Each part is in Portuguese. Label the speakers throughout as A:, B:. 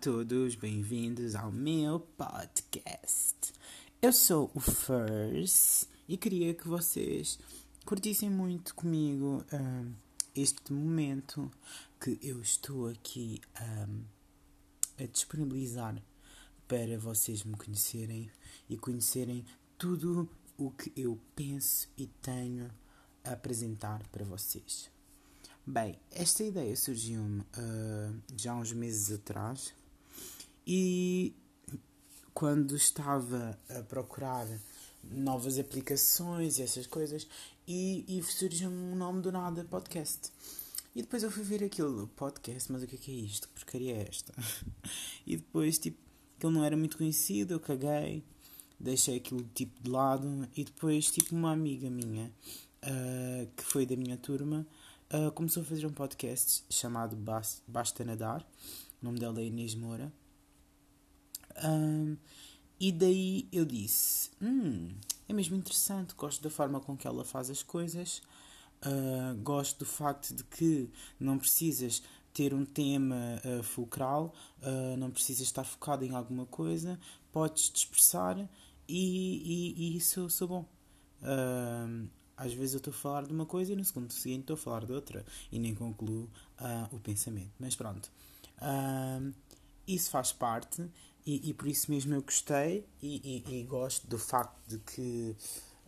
A: Todos, bem-vindos ao meu podcast. Eu sou o First e queria que vocês curtissem muito comigo um, este momento que eu estou aqui um, a disponibilizar para vocês me conhecerem e conhecerem tudo o que eu penso e tenho a apresentar para vocês. Bem, esta ideia surgiu-me uh, já há uns meses atrás e quando estava a procurar novas aplicações e essas coisas e, e surgiu-me um nome do nada, podcast. E depois eu fui ver aquilo, podcast, mas o que é, que é isto? Que porcaria é esta? e depois, tipo, aquilo não era muito conhecido, eu caguei, deixei aquilo tipo de lado e depois, tipo, uma amiga minha uh, que foi da minha turma uh, começou a fazer um podcast chamado Basta Nadar. O nome dela é Inês Moura. Um, e daí eu disse: hum, é mesmo interessante, gosto da forma com que ela faz as coisas, uh, gosto do facto de que não precisas ter um tema uh, fulcral, uh, não precisas estar focado em alguma coisa, podes te expressar e, e, e isso sou bom. Uh, às vezes eu estou a falar de uma coisa e no segundo seguinte estou a falar de outra e nem concluo o pensamento. Mas pronto, isso faz parte e, e, por isso mesmo eu gostei e, e, e gosto do facto de que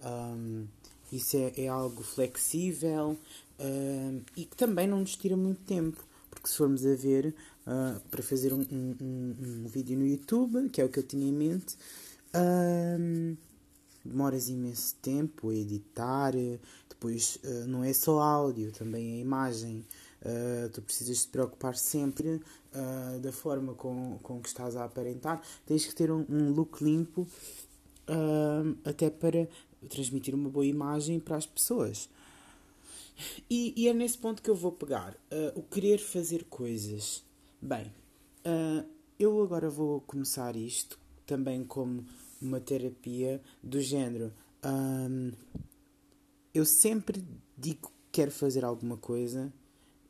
A: um, isso é, é, algo flexível uh, e que também não nos tira muito tempo. Porque se formos a ver uh, para fazer um, um, um, um, vídeo no YouTube, que é o que eu tinha em mente, uh, demoras imenso tempo a editar, depois uh, não é só áudio, também é imagem. Uh, tu precisas te preocupar sempre uh, da forma com, com que estás a aparentar. Tens que ter um, um look limpo até para transmitir uma boa imagem para as pessoas. E, e é nesse ponto que eu vou pegar. o querer fazer coisas. Bem, eu agora vou começar isto também como uma terapia do género. Um, eu sempre digo que quero fazer alguma coisa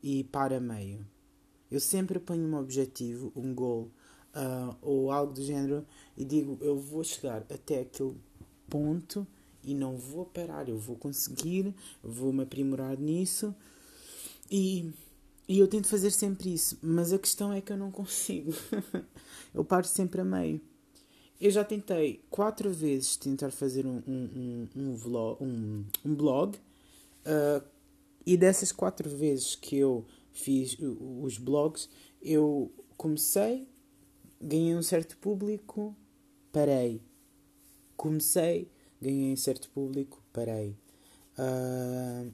A: e para meio. Eu sempre ponho um objetivo, um goal uh, ou algo do género e digo eu vou chegar até aquele ponto e não vou parar, eu vou conseguir, vou me aprimorar nisso e, e eu tento fazer sempre isso, mas a questão é que eu não consigo. eu paro sempre a meio. Eu já tentei quatro vezes tentar fazer um, um, um, um vlog, um, um blog uh, e dessas quatro vezes que eu fiz os blogs, eu comecei, ganhei um certo público, parei. Comecei, ganhei um certo público, parei. Uh,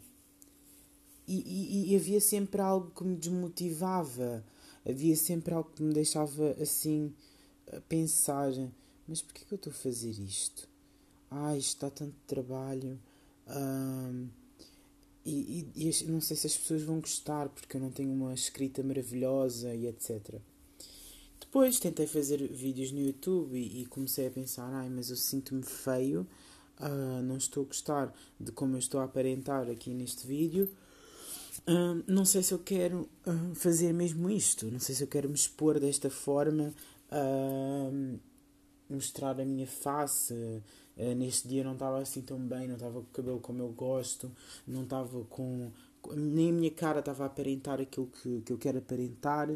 A: e, e, e, havia sempre algo que me desmotivava, havia sempre algo que me deixava assim a pensar mas porquê que eu estou a fazer isto? Ai, isto tanto trabalho. Um, e, e, e, não sei se as pessoas vão gostar porque eu não tenho uma escrita maravilhosa e etc. Depois tentei fazer vídeos no YouTube e, e comecei a pensar: ai, mas eu sinto-me feio, uh, não estou a gostar de como eu estou a aparentar aqui neste vídeo. Uh, não sei se eu quero uh, fazer mesmo isto, não sei se eu quero me expor desta forma mostrar a minha face. Uh, neste dia não estava assim tão bem, não estava com o cabelo como eu gosto, não estava com. Nem a minha cara estava a aparentar aquilo que, que eu quero aparentar.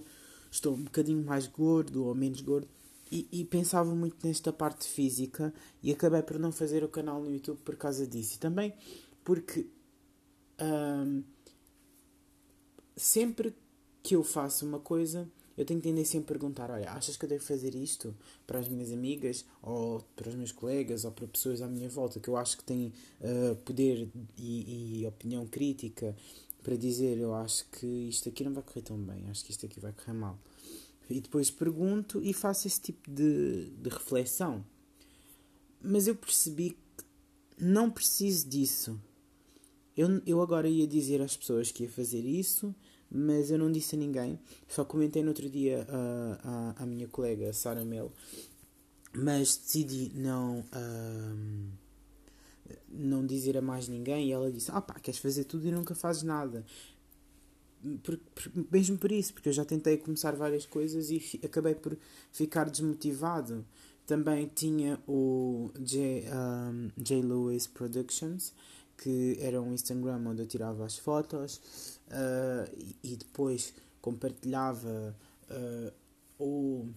A: Estou um bocadinho mais gordo ou menos gordo. E, e, pensava muito nesta parte física e acabei por não fazer o canal no YouTube por causa disso. E também porque sempre que eu faço uma coisa eu tenho tendência a perguntar: olha, achas que eu devo fazer isto para as minhas amigas, ou para os meus colegas, ou para pessoas à minha volta que eu acho que têm uh, poder e, e, opinião crítica para dizer: eu acho que isto aqui não vai correr tão bem, acho que isto aqui vai correr mal. E depois pergunto e faço esse tipo de, de reflexão. Mas eu percebi que não preciso disso. Eu, eu agora ia dizer às pessoas que ia fazer isso mas eu não disse a ninguém. Só comentei no outro dia uh, à, minha colega Sara Mel, mas decidi não, uh, não dizer a mais ninguém. E ela disse: Ah, pá, queres fazer tudo e nunca fazes nada. por, por, mesmo por isso, porque eu já tentei começar várias coisas e fi, acabei por ficar desmotivado. Também tinha o J, um, J. Lewis Productions, que era um Instagram onde eu tirava as fotos uh, e, e, depois compartilhava uh, ou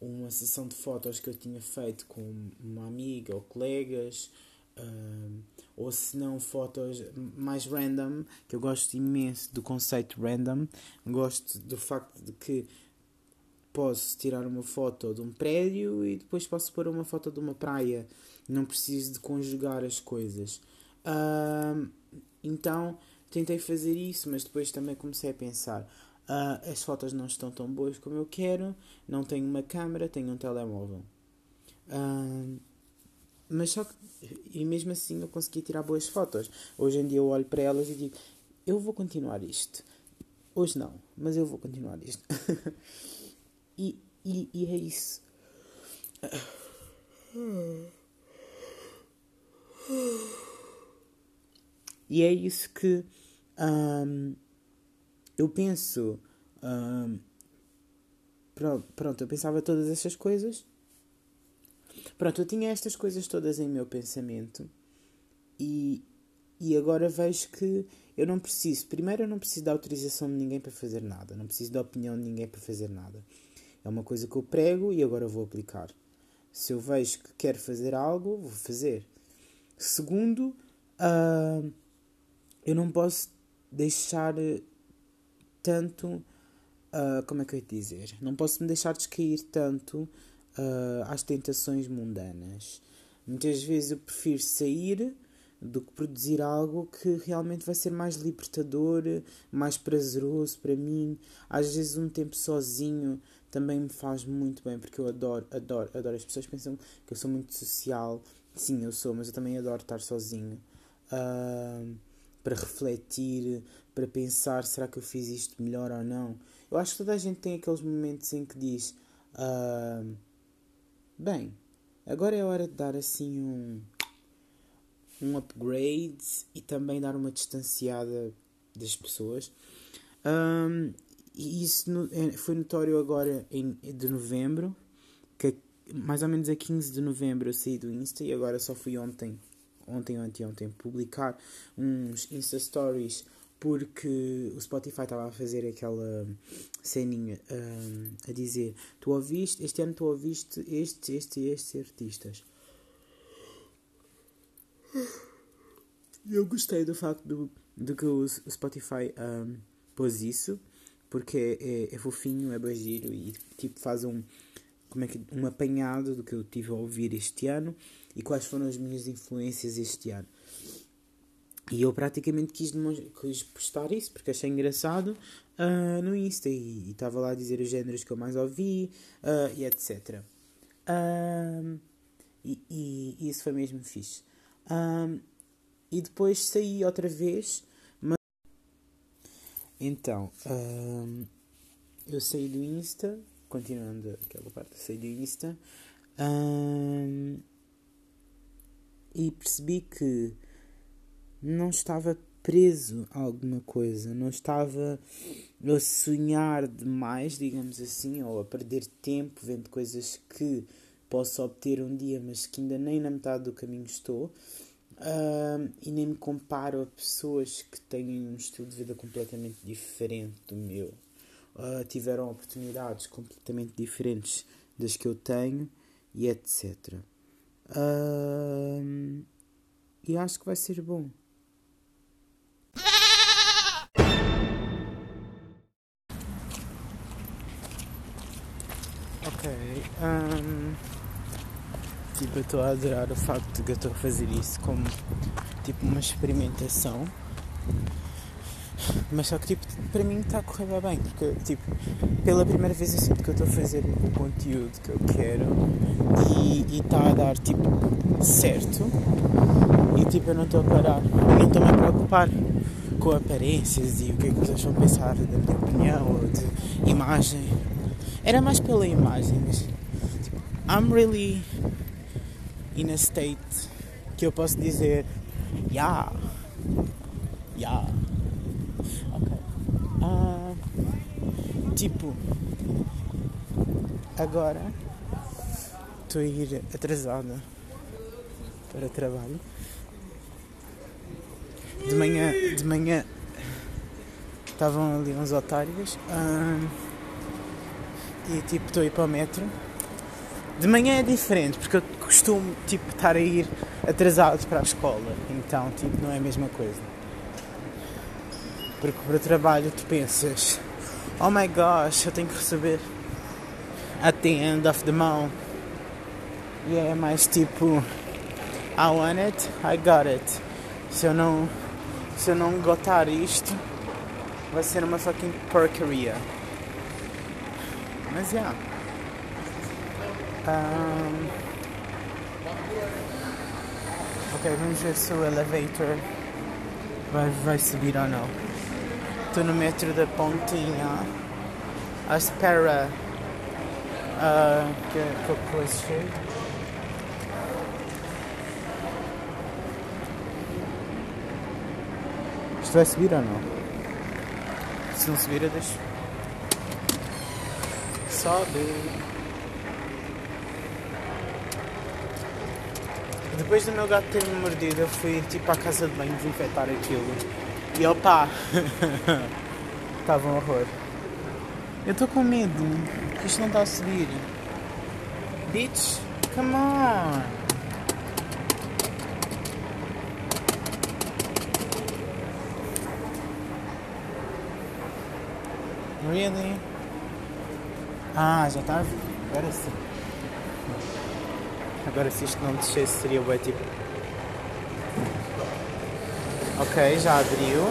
A: uma sessão de fotos que eu tinha feito com uma amiga ou colegas, uh, ou se não fotos mais random, que eu gosto imenso do conceito random, gosto do facto de que posso tirar uma foto de um prédio e depois posso pôr uma foto de uma praia, não preciso de conjugar as coisas. Uh, então tentei fazer isso, mas depois também comecei a pensar Uh, as fotos não estão tão boas como eu quero, não tenho uma câmera, tenho um telemóvel. Uh, mas só que, e mesmo assim eu consegui tirar boas fotos. Hoje em dia eu olho para elas e digo: eu vou continuar isto. Hoje não, mas eu vou continuar isto. e, e, e é isso. E é isso que. Um, eu penso. Hum, pronto, eu pensava todas essas coisas. Pronto, eu tinha estas coisas todas em meu pensamento. E, e agora vejo que eu não preciso. Primeiro, eu não preciso da autorização de ninguém para fazer nada. Não preciso da opinião de ninguém para fazer nada. É uma coisa que eu prego e agora vou aplicar. Se eu vejo que quero fazer algo, vou fazer. Segundo, uh, eu não posso deixar tanto. Uh, como é que eu ia dizer? Não posso me deixar descair tanto uh, às tentações mundanas. Muitas vezes eu prefiro sair do que produzir algo que realmente vai ser mais libertador, mais prazeroso para mim. Às vezes um tempo sozinho também me faz muito bem, porque eu adoro, adoro, adoro. As pessoas pensam que eu sou muito social. Sim, eu sou, mas eu também adoro estar sozinho. Uh, para refletir, para pensar: será que eu fiz isto melhor ou não? Eu acho que toda a gente tem aqueles momentos em que diz: uh, bem, agora é hora de dar assim um, um upgrade e também dar uma distanciada das pessoas. Um, e isso no, é, foi notório agora em, de novembro, que mais ou menos a 15 de novembro eu saí do Insta e agora só fui ontem ontem ou anteontem publicar uns Insta Stories porque o Spotify estava a fazer aquela ceninha um, a dizer tu ouviste, este ano tu ouviste estes, estes e estes artistas. Eu gostei do facto do, do que o Spotify um, pôs isso, porque é, é, é fofinho, é bagiro e tipo faz um, como é que, um apanhado do que eu tive a ouvir este ano e quais foram as minhas influências este ano. E eu praticamente quis, quis postar isso porque achei engraçado uh, no Insta e estava lá a dizer os géneros que eu mais ouvi uh, e etc. E, e, isso foi mesmo fixe. e depois saí outra vez. Mas... Então, eu saí do Insta, continuando aquela parte, saí do Insta e percebi que não estava preso a alguma coisa, não estava a sonhar demais, digamos assim, ou a perder tempo vendo coisas que posso obter um dia, mas que ainda nem na metade do caminho estou. Uh, e nem me comparo a pessoas que têm um estilo de vida completamente diferente do meu. Uh, tiveram oportunidades completamente diferentes das que eu tenho e etc. Uh, e acho que vai ser bom. Ok. Um, tipo, eu estou a adorar o facto de que eu estou a fazer isso como tipo uma experimentação. Mas só que tipo, para mim está a correr bem, porque tipo, pela primeira vez eu sinto que eu estou a fazer o conteúdo que eu quero e está a dar tipo certo e tipo eu não estou a parar, eu não estou a preocupar com aparências e o que é que vocês vão pensar da minha opinião ou de imagem. Era mais pela imagem, mas tipo, I'm really in a state que eu posso dizer yeah, yeah. Tipo, agora estou a ir atrasada para trabalho. De manhã, de manhã estavam ali uns otários e tipo estou a ir para o metro. De manhã é diferente porque eu costumo tipo estar a ir atrasado para a escola, então tipo não é a mesma coisa. Porque para o trabalho tu pensas, oh my gosh, eu tenho que receber at the end of the month. E é mais tipo, I want it, I got it. Se eu não, se eu não gotar isto, vai ser uma fucking porcaria. Mas yeah. Um, ok, vamos ver se o elevator vai, vai subir ou não. Estou no metro da Pontinha à espera uh, que, que a coisa chegue. Isto vai subir ou não? Se não subir, eu deixo. Sobe. Depois do meu gato ter me mordido, eu fui tipo à casa de banho desinfetar aquilo. E opa! Estava um horror. Eu estou com medo que isto não está a subir. Bitch, come on! Really? Ah, já vir. Agora sim. Agora se isto não descesse seria bem tipo. Ok, já abriu.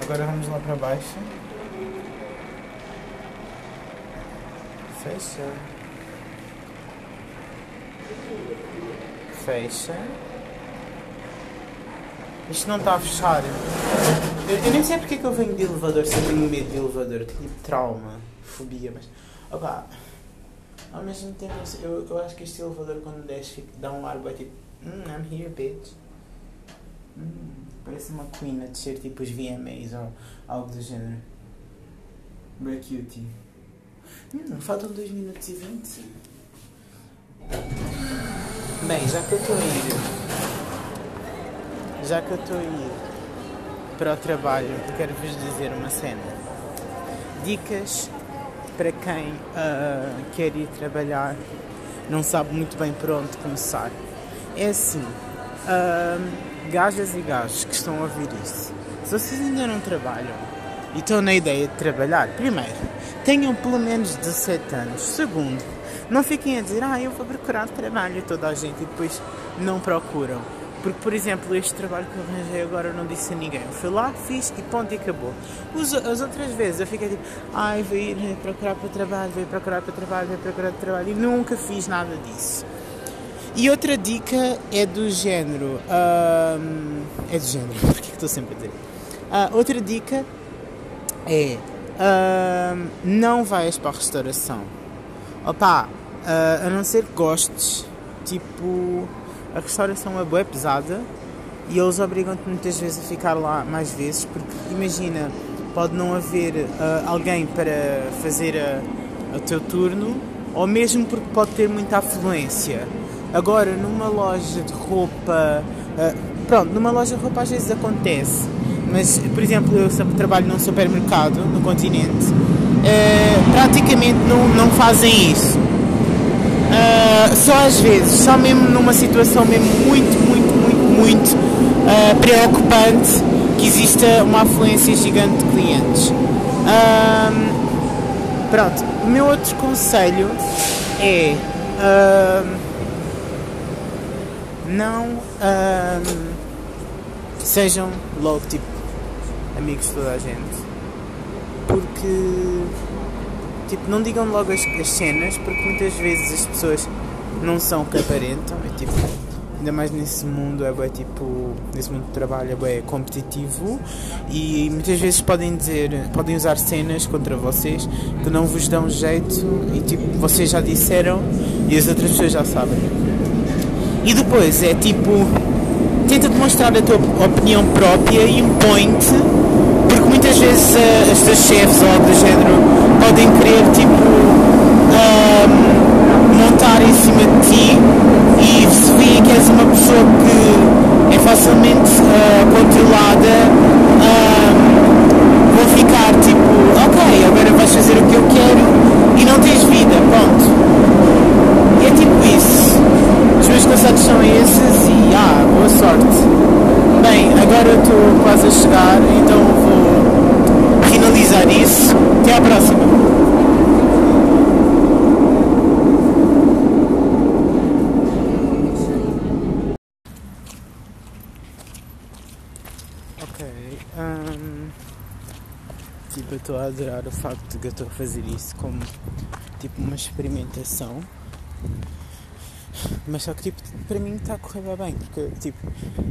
A: Agora vamos lá para baixo. Fecha. Fecha. Isto não está a fechar. Eu, eu nem sei porque é que eu venho de elevador se eu tenho medo de elevador. Eu tenho tipo trauma, fobia, mas. Opa, ao mesmo tempo eu, eu acho que este elevador quando desce dá um ar bem tipo. Mm, I'm here, bitch. Hum, parece uma queen a descer tipo os VMAs ou algo do género. Bem cute. Hum, faltam 2 minutos e 20. Bem, já que eu estou a ir. Já que eu estou a ir para o trabalho, quero vos dizer uma cena. Dicas para quem uh, quer ir trabalhar, não sabe muito bem por onde começar. É assim. Uh, gajas e gajos que estão a ouvir isso, se vocês ainda não trabalham e estão na ideia de trabalhar, primeiro, tenham pelo menos 17 anos. Segundo, não fiquem a dizer, ah, eu vou procurar trabalho toda a gente e depois não procuram. Porque, por exemplo, este trabalho que eu arranjei agora eu não disse a ninguém. Eu fui lá, fiz e ponto e acabou. Os, as outras vezes eu fiquei tipo, ai, vou ir procurar para trabalho, vou ir procurar para trabalho, vou procurar para trabalho e nunca fiz nada disso. E outra dica é do género. É do género, porque estou sempre a dizer? Uh, outra dica é. Um, não vais para a restauração. Opa, uh, a não ser que gostes, tipo. A restauração é boa, pesada e eles obrigam-te muitas vezes a ficar lá mais vezes, porque imagina, pode não haver uh, alguém para fazer o teu turno, ou mesmo porque pode ter muita afluência. Agora, numa loja de roupa, uh, pronto, numa loja de roupa às vezes acontece, mas, por exemplo, eu trabalho num supermercado no continente, uh, praticamente não, não fazem isso. Uh, só às vezes, só mesmo numa situação mesmo muito, muito, muito, muito uh, preocupante que exista uma afluência gigante de clientes. Uh, pronto, o meu outro conselho é não sejam logo tipo amigos de toda a gente. Porque tipo, não digam logo as, as cenas, porque muitas vezes as pessoas não são o que aparentam. É tipo, ainda mais nesse mundo é bem, tipo, nesse mundo de trabalho é bem competitivo e muitas vezes podem dizer, podem usar cenas contra vocês que não vos dão jeito e tipo, vocês já disseram e as outras pessoas já sabem. E depois é tipo, tenta demonstrar a tua opinião própria e impõe-te, porque muitas vezes uh, os teus chefes ou algo do género podem querer tipo um, montar em cima de ti e se vê que és uma pessoa que é facilmente uh, controlada um, vão ficar tipo ok, agora vais fazer o que eu quero e não tens vida, pronto. E é tipo isso. Meus conselhos são esses e ah, boa sorte. Bem, agora estou quase a chegar, então vou finalizar isso. Até à próxima. Ok. Um, tipo, estou a adorar o facto de eu estou a fazer isso como tipo uma experimentação. Mas só que tipo, para mim está a correr bem, porque tipo,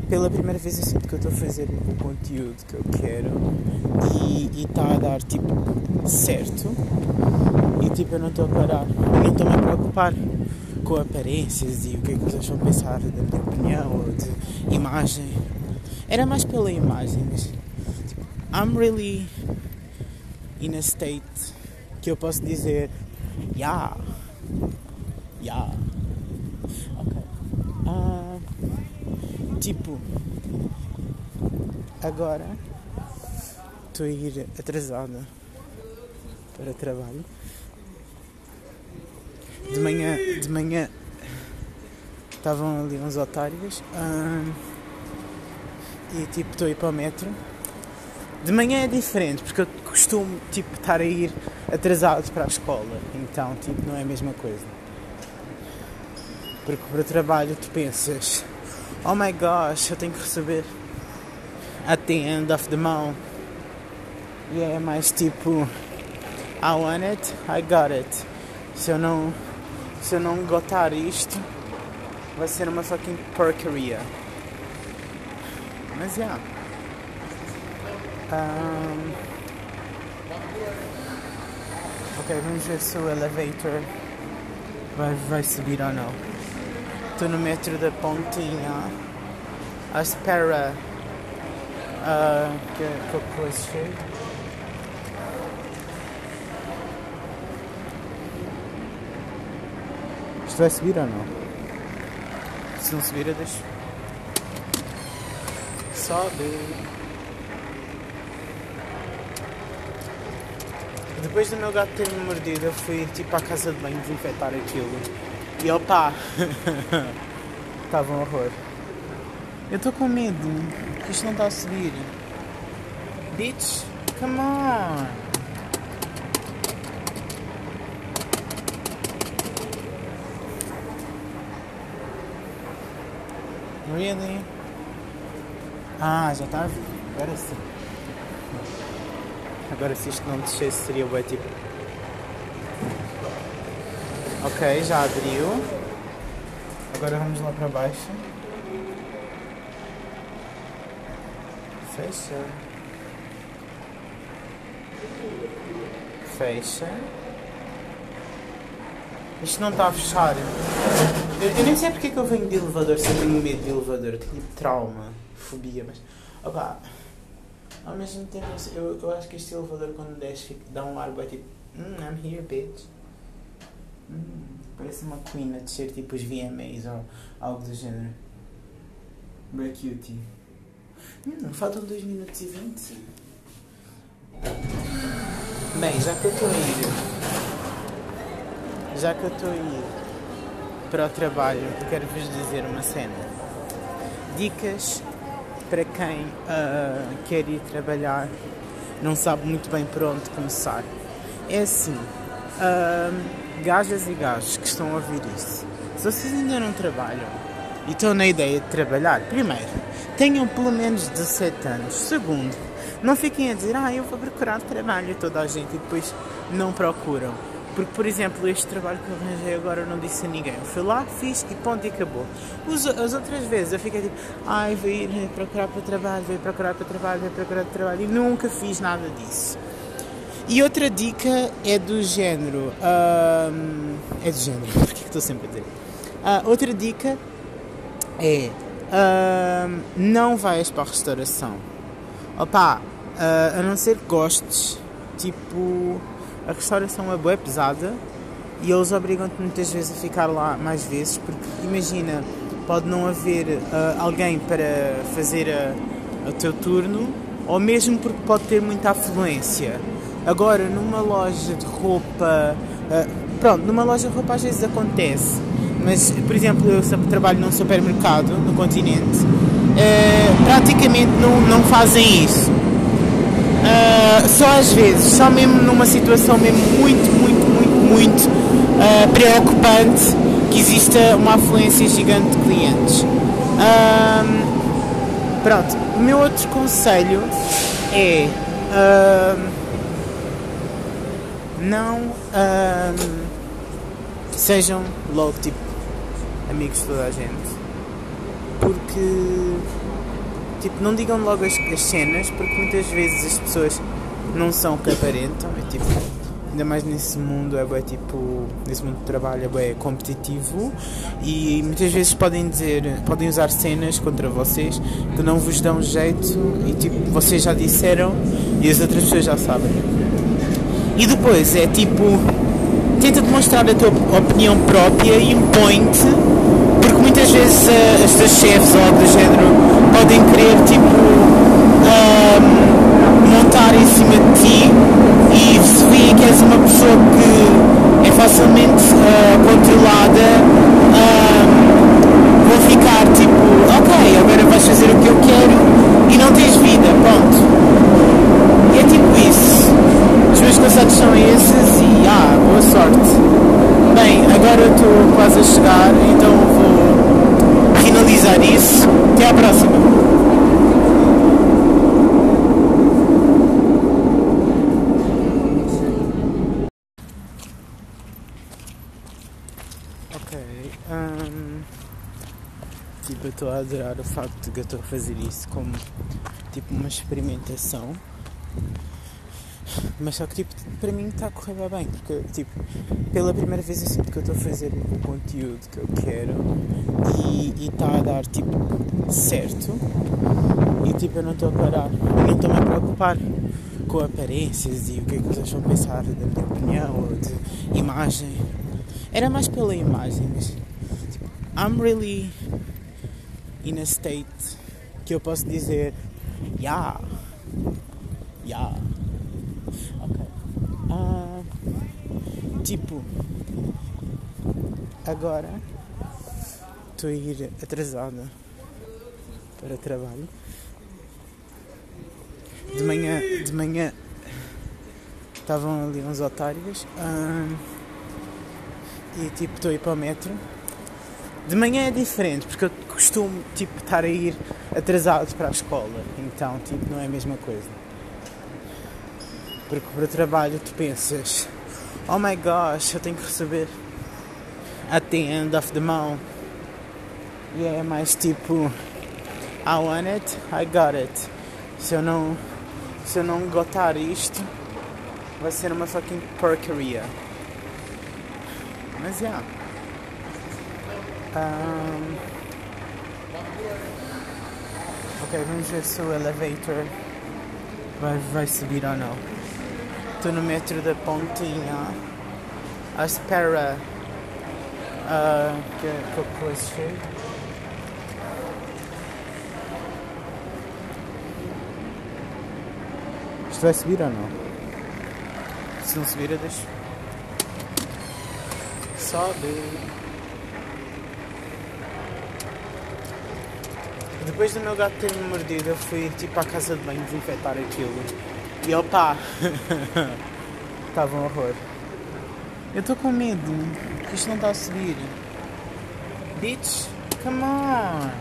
A: pela primeira vez eu sinto que eu estou a fazer o conteúdo que eu quero e está a dar tipo certo e tipo eu não estou a parar, eu não estou-me a preocupar com aparências e o que é que vocês vão pensar da minha opinião ou de imagem. Era mais pela imagem, mas tipo, I'm really in a state que eu posso dizer yeah, yeah. Ok. Uh, tipo, agora estou a ir atrasada para trabalho. De manhã, de manhã estavam ali uns otários uh, e tipo estou a ir para o metro. De manhã é diferente porque eu costumo tipo estar a ir atrasado para a escola, então tipo não é a mesma coisa. Porque para o trabalho tu pensas, oh my gosh, eu tenho que receber at the end of the month. E é mais tipo, I want it, I got it. Se eu não, se eu não gotar isto, vai ser uma fucking porcaria. Mas já. Yeah. Um, ok, vamos ver se o elevator vai, vai subir ou não. Estou no metro da Pontinha à espera uh, que, que a coisa chegue. Isto vai subir ou não? Se não subir, eu deixo. Sobe. Depois do meu gato ter me mordido, eu fui tipo à casa de banho desinfetar aquilo. E opa! Estava um horror. Eu estou com medo isto não está a subir. Bitch, come on! Really? Ah, já está a vir. Agora sim. Agora se isto não descesse seria bem tipo. Ok, já abriu. Agora vamos lá para baixo. Fecha. Fecha. Isto não está a fechar. Eu, eu nem sei porque é que eu venho de elevador se eu tenho medo de elevador. Tenho tipo trauma, fobia, mas. Ao mesmo tempo, eu, eu acho que este elevador quando desce dá um ar bem tipo. Mm, I'm here, bitch. Hum, parece uma queen a descer tipo os VMAs ou algo do género. Bem cutie. Hum, faltam 2 minutos e 20. Bem, já que eu estou a ir. Já que eu estou a ir para o trabalho, quero vos dizer uma cena. Dicas para quem uh, quer ir trabalhar, não sabe muito bem por onde começar. É assim, uh, gajas e gajos que estão a ouvir isso, se vocês ainda não trabalham e estão na ideia de trabalhar, primeiro, tenham pelo menos 17 anos. Segundo, não fiquem a dizer, ah, eu vou procurar trabalho toda a gente e depois não procuram. Porque, por exemplo, este trabalho que eu arranjei agora eu não disse a ninguém. Eu fui lá, fiz e ponto e acabou. Os, as outras vezes eu fiquei tipo, ai, vou ir procurar para trabalho, vou ir procurar para trabalho, vou procurar para trabalho e nunca fiz nada disso. E outra dica é do género. Um, é do género, porque estou sempre a dizer. Uh, outra dica é. Um, não vais para a restauração. Opa, Uh, a não ser que gostes, tipo, a restauração é boa pesada e eles obrigam-te muitas vezes a ficar lá mais vezes, porque imagina, pode não haver uh, alguém para fazer o teu turno, ou mesmo porque pode ter muita afluência. Agora, numa loja de roupa, uh, pronto, numa loja de roupa às vezes acontece, mas, por exemplo, eu trabalho num supermercado no continente, uh, praticamente não, não fazem isso. Uh, só às vezes, só mesmo numa situação mesmo muito, muito, muito, muito uh, preocupante que exista uma afluência gigante de clientes. pronto, o meu outro conselho é não sejam logo tipo amigos de toda a gente. Porque tipo não digam logo as, as cenas porque muitas vezes as pessoas não são o que aparentam. É tipo ainda mais nesse mundo é bem, tipo nesse mundo de trabalho é bem competitivo. E muitas vezes podem dizer podem usar cenas contra vocês que não vos dão jeito. E tipo vocês já disseram e as outras pessoas já sabem e depois é tipo tenta demonstrar a tua opinião própria e impõe-te porque muitas vezes uh, as tuas chefes ou algo do género podem querer tipo um, montar em cima de ti e se vê que és uma pessoa que é facilmente uh, controlada, um, vou ficar tipo, ok, agora vais fazer o que eu quero e não tens vida, pronto. E é tipo isso. Os meus conselhos são esses e ah, boa sorte. Bem, agora estou quase a chegar, então vou finalizar isso. Até à próxima. Tipo, eu estou a adorar o facto de que eu estou a fazer isso como tipo uma experimentação. Mas só que tipo, para mim está a correr bem, porque tipo, pela primeira vez eu sinto que eu estou a fazer o conteúdo que eu quero e está a dar tipo certo. E tipo eu não estou a parar, eu não estou a preocupar com aparências e o que é que vocês vão pensar da minha opinião ou de imagem. Era mais pela imagem, mas tipo, I'm really in a state que eu posso dizer yeah, yeah, ok. Uh, tipo, agora estou a ir atrasada para trabalho. De manhã, de manhã estavam ali uns otários e tipo estou a ir para o metro de manhã é diferente, porque eu costumo tipo, estar a ir atrasado para a escola, então tipo, não é a mesma coisa. Porque para o trabalho tu pensas, oh my gosh, eu tenho que receber at the end of the month. E é mais tipo, I want it, I got it. Se eu não, se eu não gotar isto, vai ser uma fucking porcaria. Mas yeah. Um, ok, vamos ver se o elevator vai, vai subir ou não. Estou no metro da Pontinha à espera uh, que, que o coisa chegue. Isto vai subir ou não? Se não subir, eu deixo. Sobe. Depois do meu gato ter me mordido, eu fui tipo à casa de banho desinfetar aquilo. E opa! Estava um horror. Eu estou com medo isto não está a subir. Bitch, come on!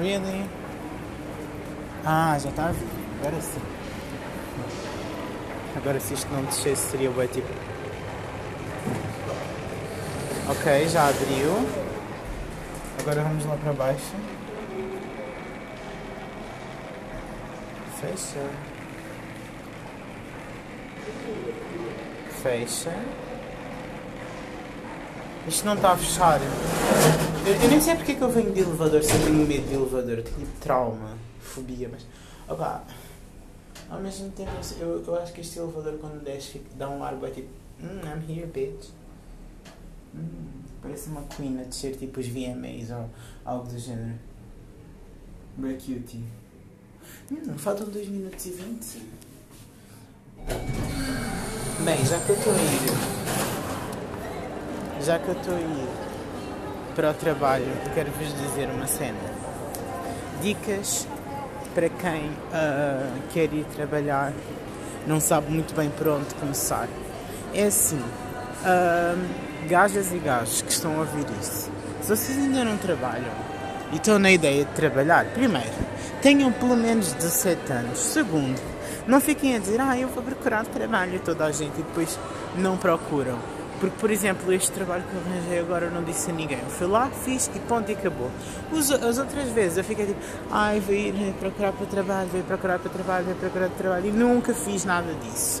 A: Really? Ah, já vir. Agora sim. Agora se isto não descesse seria bem tipo. Ok, já abriu. Agora vamos lá para baixo. Fecha. Fecha. Isto não está a fechar. Eu, eu nem sei porque é que eu venho de elevador se eu tenho medo de elevador. Eu tenho trauma, fobia, mas. Opa, ao mesmo tempo eu, eu acho que este elevador quando desce dá um ar tipo. Mm, I'm here, bitch. Parece uma queen a descer tipo os VMAs ou algo do género. Bem cutie. Hum, faltam 2 minutos e 20. Bem, já que eu estou a ir. Já que eu estou a ir para o trabalho, quero vos dizer uma cena. Dicas para quem uh, quer ir trabalhar, não sabe muito bem por onde começar. É assim, uh, gajas e gajos que estão a ouvir isso, se vocês ainda não trabalham e estão na ideia de trabalhar, primeiro, tenham pelo menos 17 anos. Segundo, não fiquem a dizer, ah, eu vou procurar trabalho toda a gente e depois não procuram. Porque, por exemplo, este trabalho que eu arranjei agora não disse a ninguém. Eu fui lá, fiz e ponto e acabou. Os, as outras vezes eu fiquei tipo, ai, vou ir procurar para trabalho, vou ir procurar para trabalho, vou procurar para trabalho. E nunca fiz nada disso.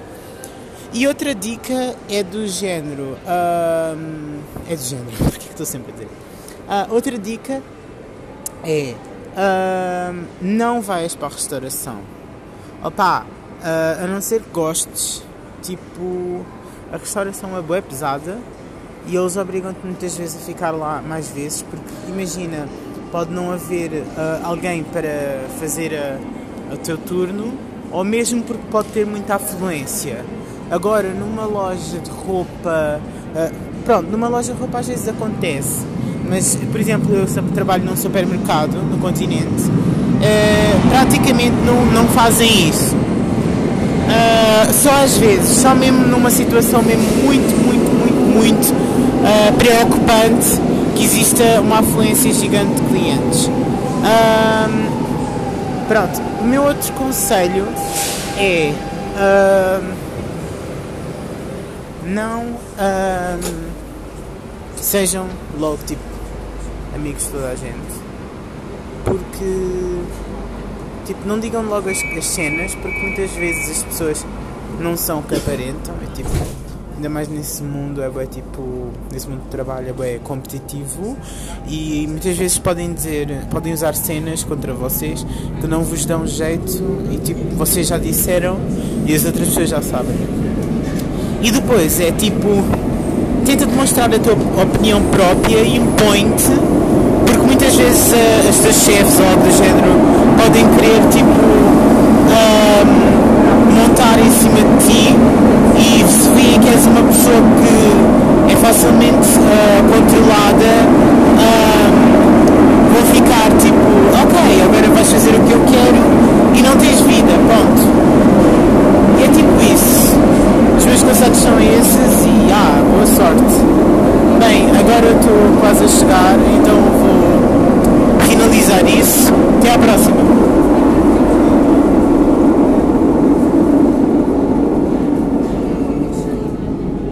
A: E outra dica é do género. Um, é do género, porque que estou sempre a dizer? Uh, outra dica é. Um, não vais para a restauração. Opa, uh, a não ser que gostes, tipo a restauração é boa pesada e eles obrigam-te muitas vezes a ficar lá mais vezes porque imagina, pode não haver uh, alguém para fazer o teu turno ou mesmo porque pode ter muita afluência. Agora, numa loja de roupa, uh, pronto, numa loja de roupa às vezes acontece, mas por exemplo, eu trabalho num supermercado no continente, uh, praticamente não, não fazem isso Uh, só às vezes, só mesmo numa situação mesmo muito, muito, muito, muito uh, preocupante que exista uma afluência gigante de clientes. Uh, pronto, o meu outro conselho é não sejam logo tipo amigos de toda a gente porque Tipo, não digam logo as, as cenas, porque muitas vezes as pessoas não são o que aparentam. É tipo, ainda mais nesse mundo é bem, tipo, nesse mundo de trabalho é bem competitivo e muitas vezes podem dizer, podem usar cenas contra vocês que não vos dão jeito e tipo, vocês já disseram e as outras pessoas já sabem. E depois é tipo, tenta demonstrar a tua opinião própria e impõe-te, porque muitas vezes uh, as tuas chefes ou algo do género podem querer tipo um, montar em cima de ti e se veem que és uma pessoa que é facilmente uh, controlada vão ficar tipo ok, agora vais fazer o que eu quero e não tens vida, ponto. E é tipo isso. Os meus conselhos são esses e ah, boa sorte. Bem, agora estou quase a chegar, então vou finalizar isso. Até à próxima.